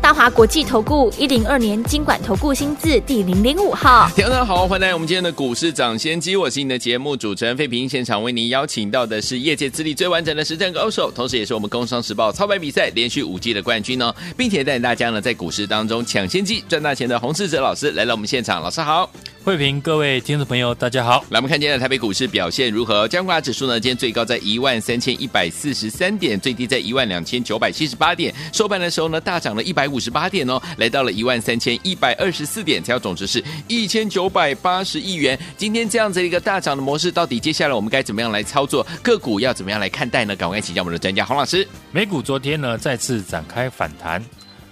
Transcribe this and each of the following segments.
大华国际投顾一零二年经管投顾新字第零零五号，听众大家好，欢迎来我们今天的股市涨先机，我是你的节目主持人费平，现场为您邀请到的是业界资历最完整的实战高手，同时也是我们工商时报操盘比赛连续五季的冠军哦，并且带领大家呢在股市当中抢先机赚大钱的洪世哲老师来到我们现场，老师好。慧平，各位听众朋友，大家好。来，我们看今天的台北股市表现如何？加权指数呢？今天最高在一万三千一百四十三点，最低在一万两千九百七十八点。收盘的时候呢，大涨了一百五十八点哦，来到了一万三千一百二十四点，成交总值是一千九百八十亿元。今天这样子一个大涨的模式，到底接下来我们该怎么样来操作？个股要怎么样来看待呢？赶快请教我们的专家洪老师。美股昨天呢再次展开反弹。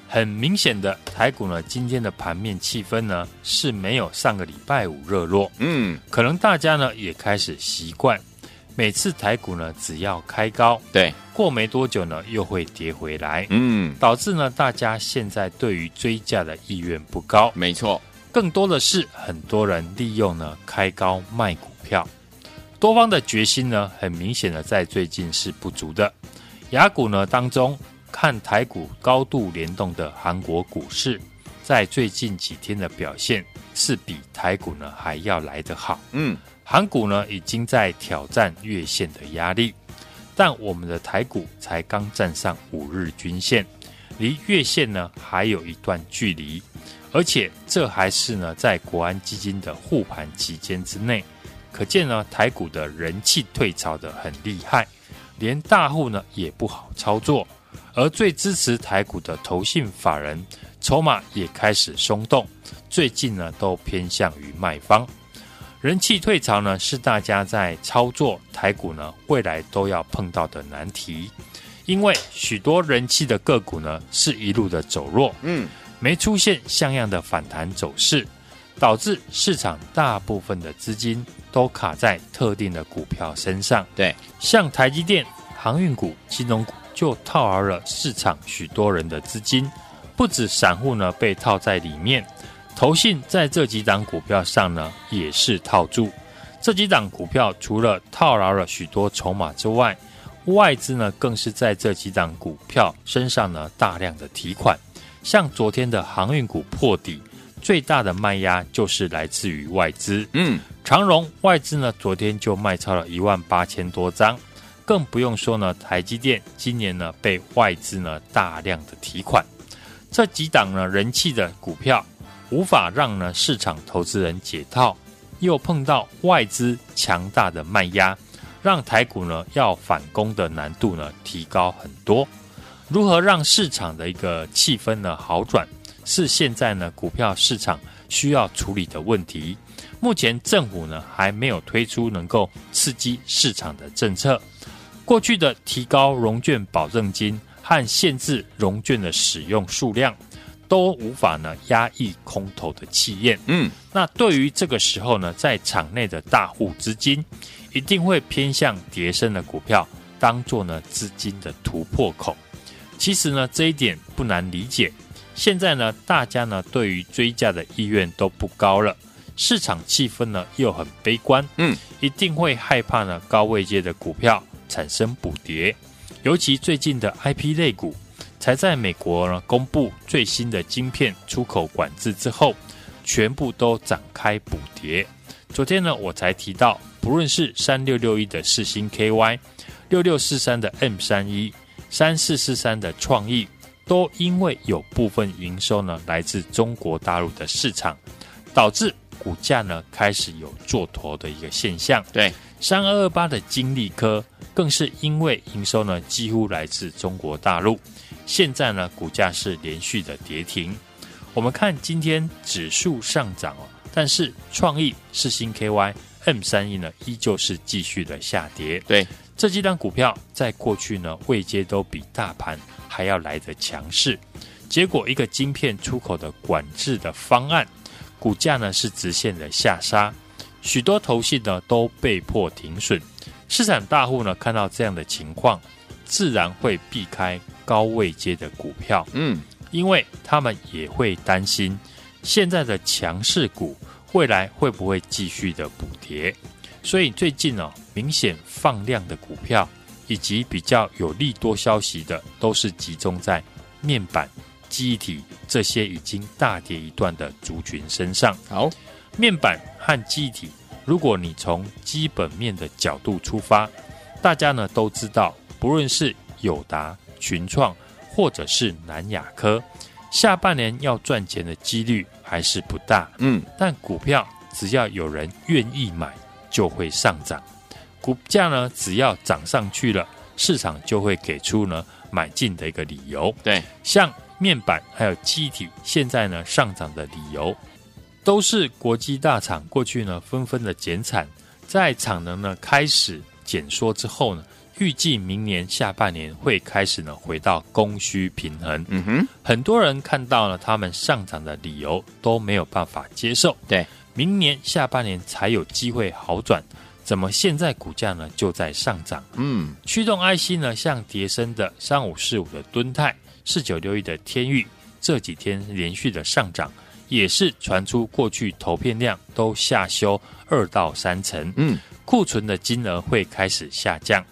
很明显的，台股呢，今天的盘面气氛呢是没有上个礼拜五热络。嗯，可能大家呢也开始习惯，每次台股呢只要开高，对，过没多久呢又会跌回来。嗯，导致呢大家现在对于追价的意愿不高。没错，更多的是很多人利用呢开高卖股票，多方的决心呢很明显的在最近是不足的。亚股呢当中。看台股高度联动的韩国股市，在最近几天的表现是比台股呢还要来得好。嗯，韩股呢已经在挑战月线的压力，但我们的台股才刚站上五日均线，离月线呢还有一段距离，而且这还是呢在国安基金的护盘期间之内，可见呢台股的人气退潮的很厉害，连大户呢也不好操作。而最支持台股的投信法人筹码也开始松动，最近呢都偏向于卖方，人气退潮呢是大家在操作台股呢未来都要碰到的难题，因为许多人气的个股呢是一路的走弱，嗯，没出现像样的反弹走势，导致市场大部分的资金都卡在特定的股票身上，对，像台积电、航运股、金融股。就套牢了市场许多人的资金，不止散户呢被套在里面，投信在这几档股票上呢也是套住。这几档股票除了套牢了许多筹码之外，外资呢更是在这几档股票身上呢大量的提款。像昨天的航运股破底，最大的卖压就是来自于外资。嗯，长荣外资呢昨天就卖超了一万八千多张。更不用说呢，台积电今年呢被外资呢大量的提款，这几档呢人气的股票无法让呢市场投资人解套，又碰到外资强大的卖压，让台股呢要反攻的难度呢提高很多。如何让市场的一个气氛呢好转，是现在呢股票市场需要处理的问题。目前政府呢还没有推出能够刺激市场的政策。过去的提高融券保证金和限制融券的使用数量，都无法呢压抑空头的气焰。嗯，那对于这个时候呢，在场内的大户资金一定会偏向跌升的股票，当做呢资金的突破口。其实呢，这一点不难理解。现在呢，大家呢对于追价的意愿都不高了，市场气氛呢又很悲观。嗯，一定会害怕呢高位界的股票。产生补跌，尤其最近的 IP 类股，才在美国呢公布最新的晶片出口管制之后，全部都展开补跌。昨天呢，我才提到，不论是三六六一的世星 KY，六六四三的 M 三一，三四四三的创意，都因为有部分营收呢来自中国大陆的市场，导致股价呢开始有做头的一个现象。对。三二二八的晶利科更是因为营收呢几乎来自中国大陆，现在呢股价是连续的跌停。我们看今天指数上涨哦，但是创意、世新 KY、M 三一呢依旧是继续的下跌。对，这几档股票在过去呢位阶都比大盘还要来得强势，结果一个晶片出口的管制的方案，股价呢是直线的下杀。许多投信呢都被迫停损，市场大户呢看到这样的情况，自然会避开高位阶的股票。嗯，因为他们也会担心现在的强势股未来会不会继续的补跌。所以最近呢、哦，明显放量的股票以及比较有利多消息的，都是集中在面板、记忆体这些已经大跌一段的族群身上。好，面板和记忆体，如果你从基本面的角度出发，大家呢都知道，不论是友达、群创，或者是南亚科，下半年要赚钱的几率还是不大。嗯，但股票只要有人愿意买。就会上涨，股价呢，只要涨上去了，市场就会给出呢买进的一个理由。对，像面板还有机体，现在呢上涨的理由，都是国际大厂过去呢纷纷的减产，在产能呢开始减缩之后呢，预计明年下半年会开始呢回到供需平衡。嗯哼，很多人看到了他们上涨的理由都没有办法接受。对。明年下半年才有机会好转，怎么现在股价呢就在上涨？嗯，驱动 IC 呢，像叠升的三五四五的敦泰，四九六一的天域，这几天连续的上涨，也是传出过去投片量都下修二到三成，嗯，库存的金额会开始下降。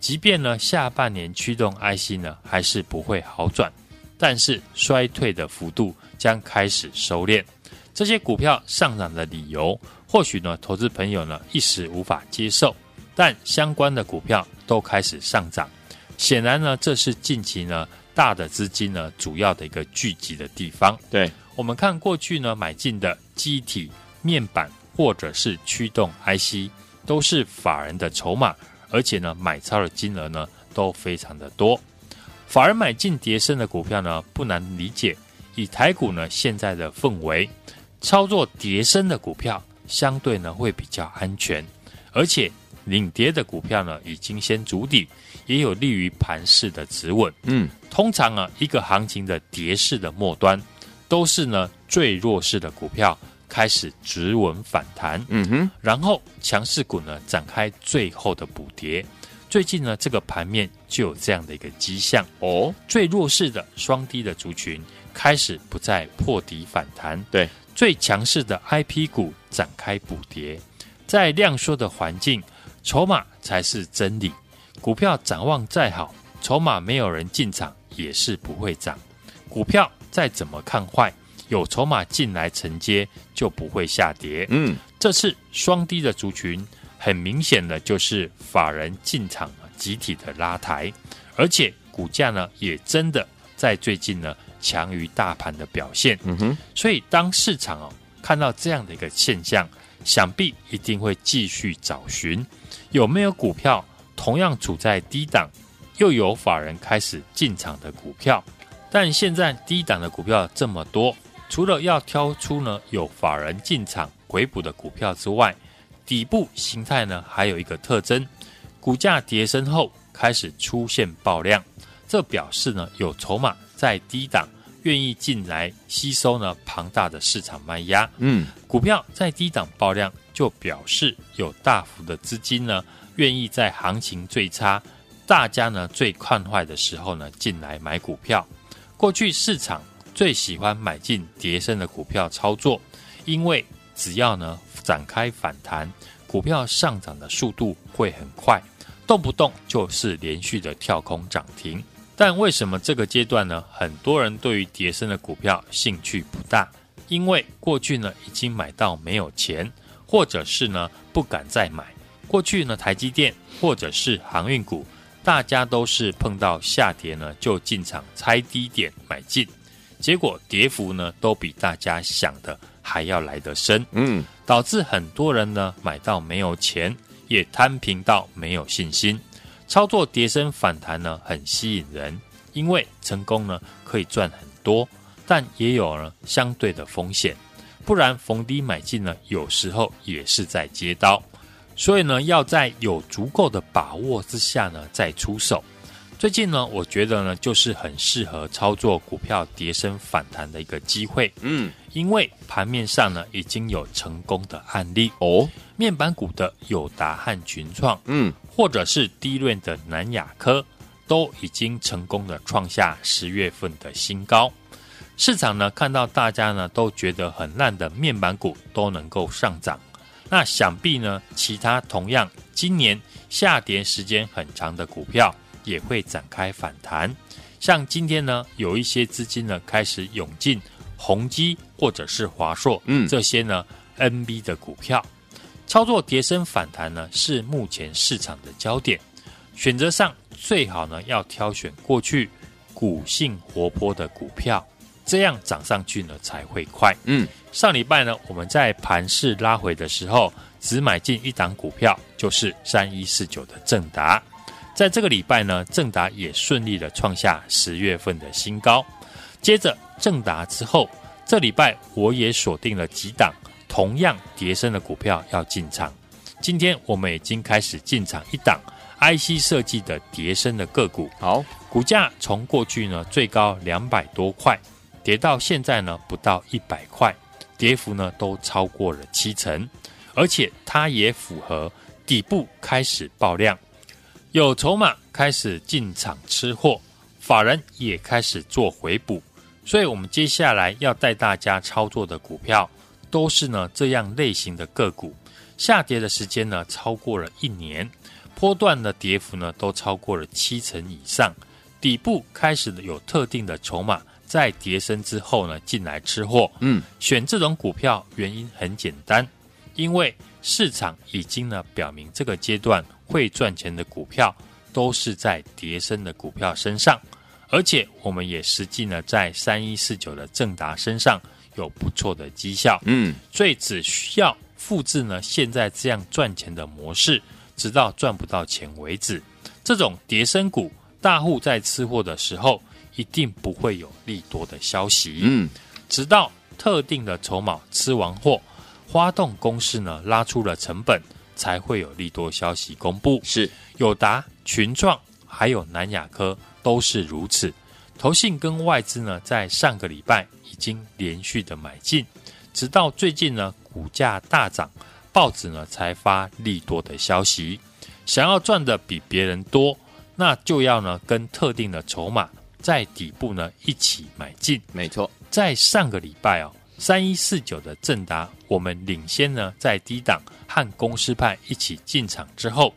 即便呢下半年驱动 IC 呢还是不会好转，但是衰退的幅度将开始收敛。这些股票上涨的理由，或许呢，投资朋友呢一时无法接受，但相关的股票都开始上涨，显然呢，这是近期呢大的资金呢主要的一个聚集的地方。对，我们看过去呢买进的机体、面板或者是驱动 IC，都是法人的筹码，而且呢买超的金额呢都非常的多。反而买进跌升的股票呢，不难理解，以台股呢现在的氛围。操作跌升的股票，相对呢会比较安全，而且领跌的股票呢已经先筑底，也有利于盘势的止稳。嗯，通常啊一个行情的跌势的末端，都是呢最弱势的股票开始止稳反弹。嗯哼，然后强势股呢展开最后的补跌。最近呢这个盘面就有这样的一个迹象哦，最弱势的双低的族群开始不再破底反弹。对。最强势的 IP 股展开补跌，在量缩的环境，筹码才是真理。股票展望再好，筹码没有人进场也是不会涨。股票再怎么看坏，有筹码进来承接就不会下跌。嗯，这次双低的族群，很明显的就是法人进场集体的拉抬，而且股价呢也真的在最近呢。强于大盘的表现，嗯哼，所以当市场哦看到这样的一个现象，想必一定会继续找寻有没有股票同样处在低档，又有法人开始进场的股票。但现在低档的股票这么多，除了要挑出呢有法人进场回补的股票之外，底部形态呢还有一个特征，股价跌升后开始出现爆量，这表示呢有筹码。在低档愿意进来吸收呢庞大的市场卖压，嗯，股票在低档爆量，就表示有大幅的资金呢愿意在行情最差、大家呢最看坏的时候呢进来买股票。过去市场最喜欢买进跌升的股票操作，因为只要呢展开反弹，股票上涨的速度会很快，动不动就是连续的跳空涨停。但为什么这个阶段呢？很多人对于跌升的股票兴趣不大，因为过去呢已经买到没有钱，或者是呢不敢再买。过去呢台积电或者是航运股，大家都是碰到下跌呢就进场拆低点买进，结果跌幅呢都比大家想的还要来得深，嗯，导致很多人呢买到没有钱，也摊平到没有信心。操作跌升反弹呢，很吸引人，因为成功呢可以赚很多，但也有了相对的风险。不然逢低买进呢，有时候也是在接刀。所以呢，要在有足够的把握之下呢，再出手。最近呢，我觉得呢，就是很适合操作股票跌升反弹的一个机会。嗯，因为盘面上呢，已经有成功的案例哦。面板股的友达和群创，嗯。或者是低润的南亚科，都已经成功的创下十月份的新高。市场呢看到大家呢都觉得很烂的面板股都能够上涨，那想必呢其他同样今年下跌时间很长的股票也会展开反弹。像今天呢有一些资金呢开始涌进宏基或者是华硕，嗯，这些呢 NB 的股票，操作跌升反弹呢是目前市场的焦点。选择上最好呢要挑选过去股性活泼的股票。这样涨上去呢才会快。嗯，上礼拜呢，我们在盘市拉回的时候，只买进一档股票，就是三一四九的正达。在这个礼拜呢，正达也顺利的创下十月份的新高。接着正达之后，这礼拜我也锁定了几档同样跌升的股票要进场。今天我们已经开始进场一档 IC 设计的跌升的个股。好，股价从过去呢最高两百多块。跌到现在呢，不到一百块，跌幅呢都超过了七成，而且它也符合底部开始爆量，有筹码开始进场吃货，法人也开始做回补，所以我们接下来要带大家操作的股票，都是呢这样类型的个股，下跌的时间呢超过了一年，波段的跌幅呢都超过了七成以上，底部开始有特定的筹码。在跌升之后呢，进来吃货。嗯，选这种股票原因很简单，因为市场已经呢表明这个阶段会赚钱的股票都是在跌升的股票身上，而且我们也实际呢在三一四九的正达身上有不错的绩效。嗯，所以只需要复制呢现在这样赚钱的模式，直到赚不到钱为止。这种跌升股，大户在吃货的时候。一定不会有利多的消息，嗯，直到特定的筹码吃完货，发动攻势呢，拉出了成本，才会有利多消息公布。是友达、群创还有南亚科都是如此。投信跟外资呢，在上个礼拜已经连续的买进，直到最近呢，股价大涨，报纸呢才发利多的消息。想要赚的比别人多，那就要呢跟特定的筹码。在底部呢，一起买进。没错，在上个礼拜哦，三一四九的正达，我们领先呢，在低档和公司派一起进场之后，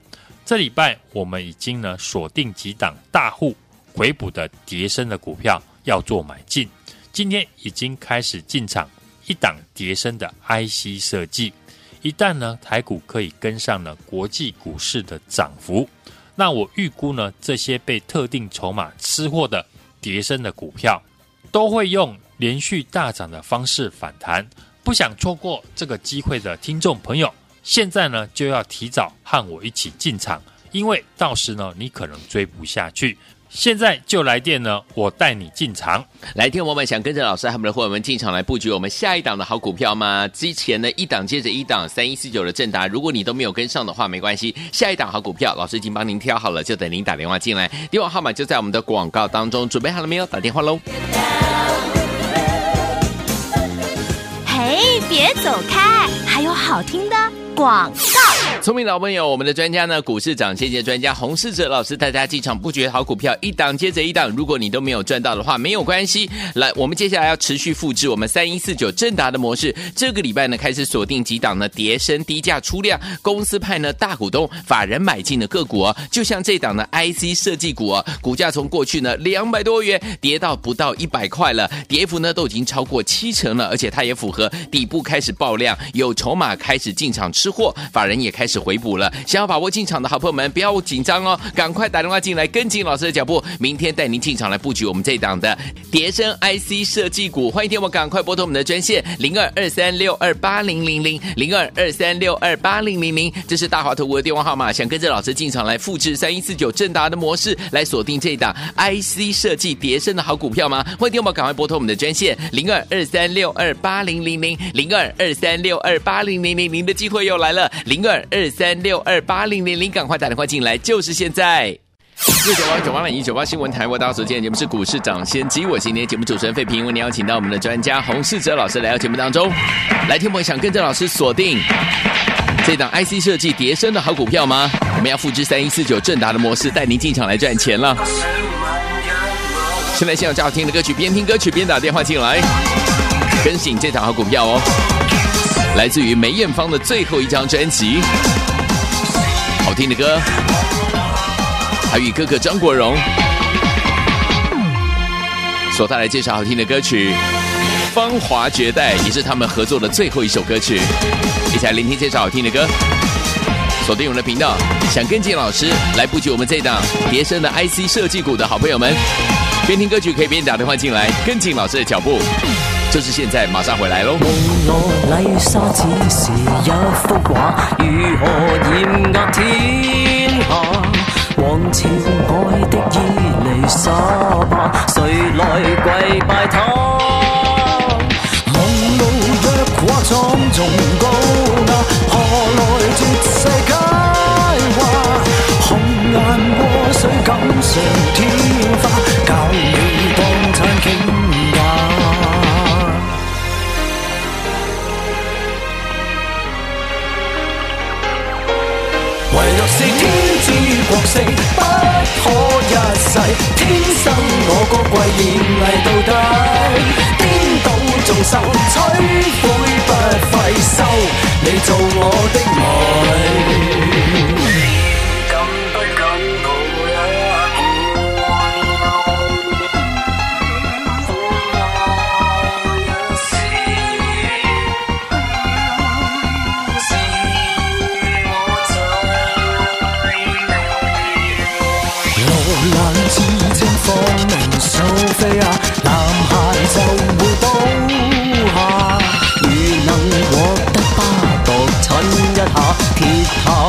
这礼拜我们已经呢锁定几档大户回补的跌升的股票要做买进。今天已经开始进场一档跌升的 IC 设计，一旦呢台股可以跟上了国际股市的涨幅，那我预估呢这些被特定筹码吃货的。跌升的股票都会用连续大涨的方式反弹，不想错过这个机会的听众朋友，现在呢就要提早和我一起进场，因为到时呢你可能追不下去。现在就来电呢，我带你进场。来电我们想跟着老师他们的伙伴们进场来布局我们下一档的好股票吗？之前呢一档接着一档，三一四九的正达，如果你都没有跟上的话，没关系，下一档好股票老师已经帮您挑好了，就等您打电话进来，电话号码就在我们的广告当中，准备好了没有？打电话喽！嘿，别走开，还有好听的广告。聪明老朋友，我们的专家呢，股市涨先机专家洪世哲老师带大家进场布局好股票，一档接着一档。如果你都没有赚到的话，没有关系。来，我们接下来要持续复制我们三一四九正达的模式。这个礼拜呢，开始锁定几档呢，跌升低价出量，公司派呢大股东法人买进的个股哦。就像这档的 IC 设计股哦，股价从过去呢两百多元跌到不到一百块了，跌幅呢都已经超过七成了，而且它也符合底部开始爆量，有筹码开始进场吃货，法人也开始。回补了，想要把握进场的好朋友们，不要紧张哦，赶快打电话进来，跟紧老师的脚步，明天带您进场来布局我们这档的跌深 IC 设计股。欢迎听我赶快拨通我们的专线零二二三六二八零零零零二二三六二八零零零，这是大华投顾的电话号码。想跟着老师进场来复制三一四九正达的模式，来锁定这档 IC 设计跌深的好股票吗？欢迎听我赶快拨通我们的专线零二二三六二八零零零零二二三六二八零零零，您的机会哟又来了，零二二。三六二八零零零，赶快打电话进来，就是现在！六九八九八零一九八新闻台，我大家所见的节目是股市涨先机，我今天节目主持人费平，为您邀请到我们的专家洪世哲老师来到节目当中，来听我们想跟着老师锁定这档 IC 设计叠升的好股票吗？我们要复制三一四九正达的模式，带您进场来赚钱了。现在现场最好听的歌曲，边听歌曲边打电话进来，跟紧这档好股票哦。来自于梅艳芳的最后一张专辑，好听的歌，还与哥哥张国荣所带来介绍好听的歌曲《芳华绝代》，也是他们合作的最后一首歌曲。一起来聆听介绍好听的歌，锁定我们的频道。想跟进老师来布局我们这档叠升的 IC 设计股的好朋友们，边听歌曲可以边打电话进来，跟进老师的脚步。就是现在，马上回来喽。红罗丽莎只是一幅画，如何艳压天下？往情爱的伊丽莎白，谁来跪拜她？我庄重高雅，何来绝世佳话？红颜祸水锦上添花，教是天子国色不可一世，天生我高贵艳丽到底，颠倒众生摧毁不费收，你做我的好提好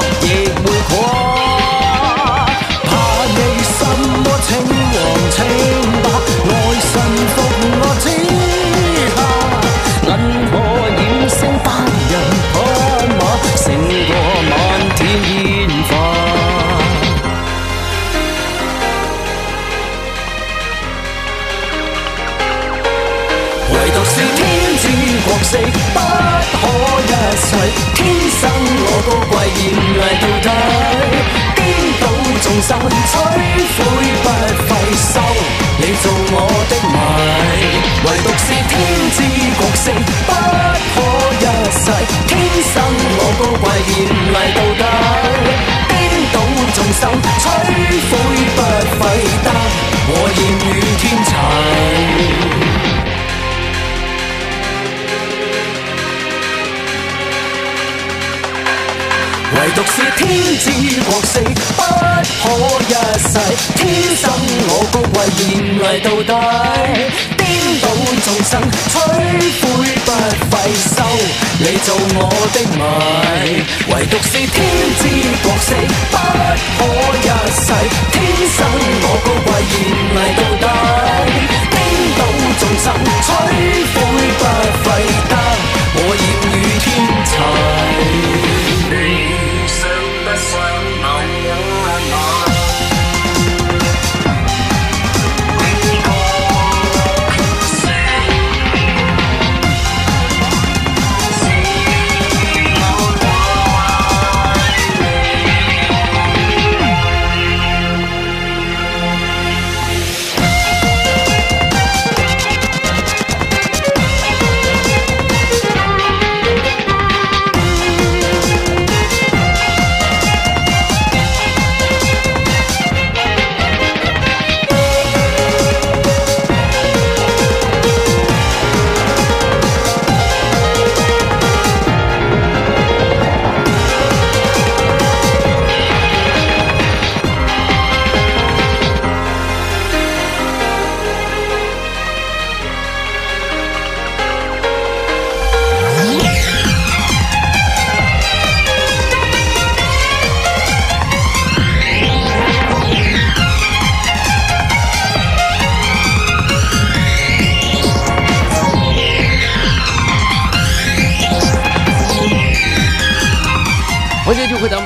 唯独是天知国色不可一世天生我高贵艳丽到底颠倒众生摧毁不费收。你做我的迷唯独是天知国色不可一世天生我高贵艳丽到底颠倒众生摧毁不费得。我艳遇天齐。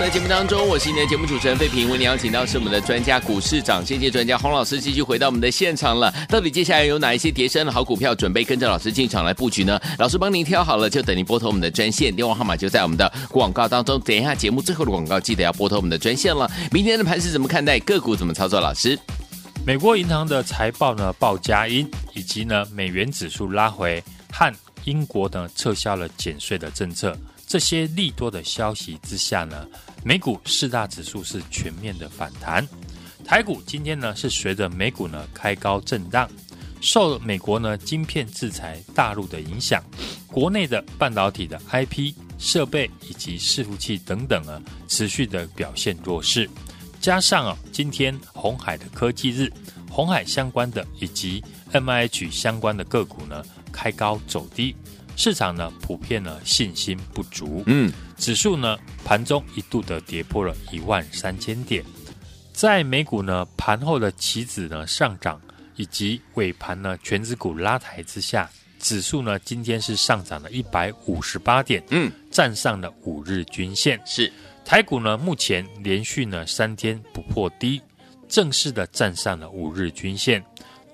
的节目当中，我是你的节目主持人费平，为你邀请到是我们的专家股市长先机专家洪老师，继续回到我们的现场了。到底接下来有哪一些叠升的好股票，准备跟着老师进场来布局呢？老师帮您挑好了，就等您拨通我们的专线，电话号码就在我们的广告当中。等一下节目最后的广告，记得要拨通我们的专线了。明天的盘是怎么看待？个股怎么操作？老师，美国银行的财报呢报佳音，以及呢美元指数拉回，和英国呢撤销了减税的政策。这些利多的消息之下呢，美股四大指数是全面的反弹。台股今天呢是随着美股呢开高震荡，受美国呢晶片制裁大陆的影响，国内的半导体的 IP 设备以及伺服器等等啊持续的表现弱势。加上啊今天红海的科技日，红海相关的以及 MIH 相关的个股呢开高走低。市场呢普遍呢信心不足，嗯，指数呢盘中一度的跌破了一万三千点，在美股呢盘后的期指呢上涨，以及尾盘呢全指股拉抬之下，指数呢今天是上涨了一百五十八点，嗯，站上了五日均线，是。台股呢目前连续呢三天不破低，正式的站上了五日均线，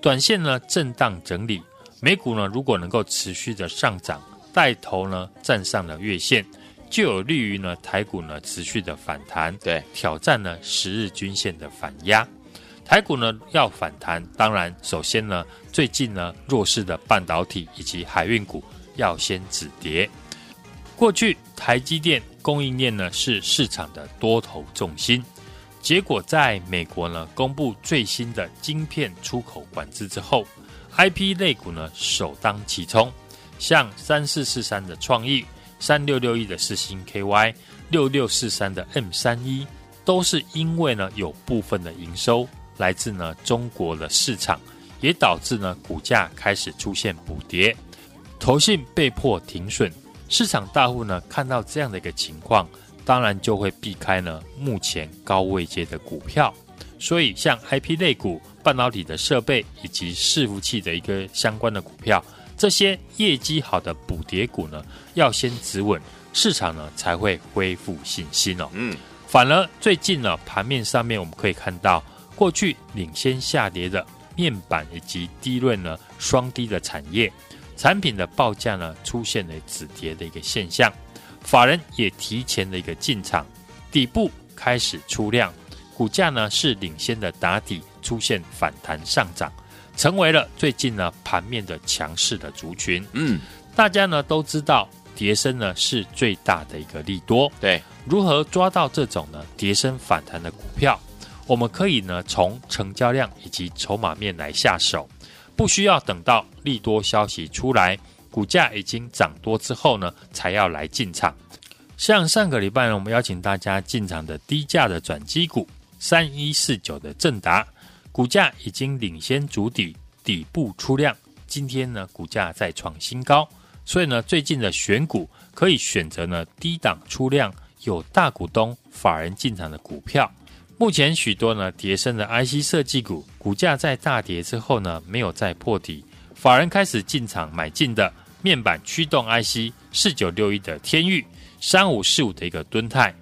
短线呢震荡整理。美股呢，如果能够持续的上涨，带头呢站上了月线，就有利于呢台股呢持续的反弹，对，挑战呢十日均线的反压。台股呢要反弹，当然首先呢最近呢弱势的半导体以及海运股要先止跌。过去台积电供应链呢是市场的多头重心，结果在美国呢公布最新的晶片出口管制之后。I P 类股呢首当其冲，像三四四三的创意、三六六一的四星 K Y、六六四三的 M 三一，都是因为呢有部分的营收来自呢中国的市场，也导致呢股价开始出现补跌，投信被迫停损，市场大户呢看到这样的一个情况，当然就会避开呢目前高位阶的股票，所以像 I P 类股。半导体的设备以及伺服器的一个相关的股票，这些业绩好的补跌股呢，要先止稳，市场呢才会恢复信心哦。嗯，反而最近呢，盘面上面我们可以看到，过去领先下跌的面板以及低润呢双低的产业产品的报价呢，出现了止跌的一个现象，法人也提前的一个进场，底部开始出量，股价呢是领先的打底。出现反弹上涨，成为了最近呢盘面的强势的族群。嗯，大家呢都知道，跌升呢是最大的一个利多。对，如何抓到这种呢跌升反弹的股票？我们可以呢从成交量以及筹码面来下手，不需要等到利多消息出来，股价已经涨多之后呢才要来进场。像上个礼拜呢，我们邀请大家进场的低价的转机股三一四九的正达。股价已经领先主底，底部出量。今天呢，股价再创新高，所以呢，最近的选股可以选择呢低档出量、有大股东法人进场的股票。目前许多呢跌升的 IC 设计股，股价在大跌之后呢，没有再破底，法人开始进场买进的面板驱动 IC 四九六一的天钰、三五四五的一个敦泰。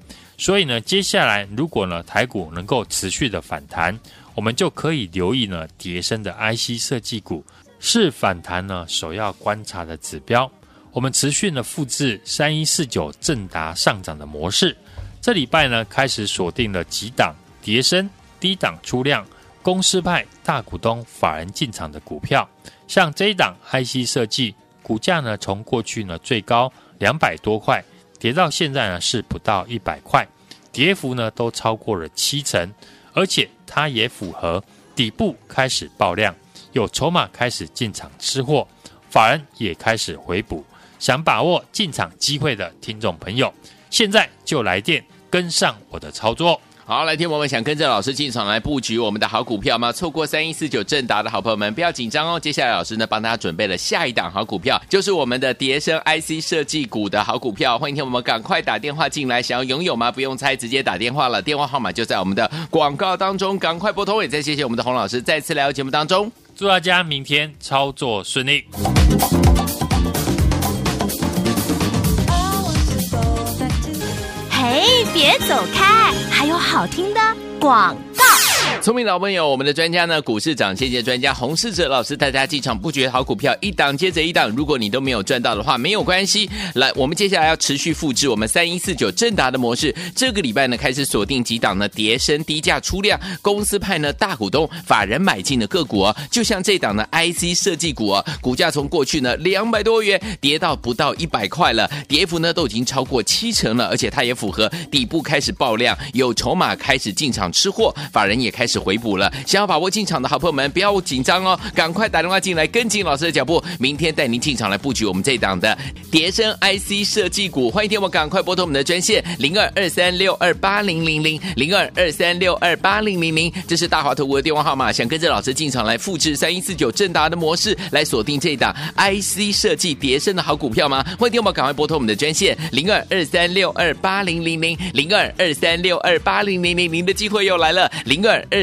所以呢，接下来如果呢台股能够持续的反弹。我们就可以留意呢，叠升的 IC 设计股是反弹呢首要观察的指标。我们持续呢复制三一四九正达上涨的模式，这礼拜呢开始锁定了几档跌深、低档出量、公司派大股东法人进场的股票，像这一档 IC 设计，股价呢从过去呢最高两百多块，跌到现在呢是不到一百块，跌幅呢都超过了七成。而且它也符合底部开始爆量，有筹码开始进场吃货，法人也开始回补，想把握进场机会的听众朋友，现在就来电跟上我的操作。好，来听我们想跟着老师进场来布局我们的好股票吗？错过三一四九正达的好朋友们，不要紧张哦。接下来老师呢帮大家准备了下一档好股票，就是我们的叠升 IC 设计股的好股票。欢迎听我们赶快打电话进来，想要拥有吗？不用猜，直接打电话了，电话号码就在我们的广告当中，赶快拨通。也再谢谢我们的洪老师再次来到节目当中，祝大家明天操作顺利。嘿，别别走开，好听的广。聪明老朋友，我们的专家呢，股市涨谢谢专家洪世哲老师带大家进场布局好股票，一档接着一档。如果你都没有赚到的话，没有关系。来，我们接下来要持续复制我们三一四九正达的模式。这个礼拜呢，开始锁定几档呢，跌升低价出量，公司派呢大股东法人买进的个股哦。就像这档呢 IC 设计股哦，股价从过去呢两百多元跌到不到一百块了，跌幅呢都已经超过七成了，而且它也符合底部开始爆量，有筹码开始进场吃货，法人也开始。是回补了，想要把握进场的好朋友们，不要紧张哦，赶快打电话进来，跟紧老师的脚步，明天带您进场来布局我们这档的跌深 IC 设计股。欢迎听我赶快拨通我们的专线零二二三六二八零零零零二二三六二八零零零，这是大华投顾的电话号码。想跟着老师进场来复制三一四九正达的模式，来锁定这档 IC 设计跌深的好股票吗？欢迎听我赶快拨通我们的专线零二二三六二八零零零零二二三六二八零零零，您的机会又来了，零二二。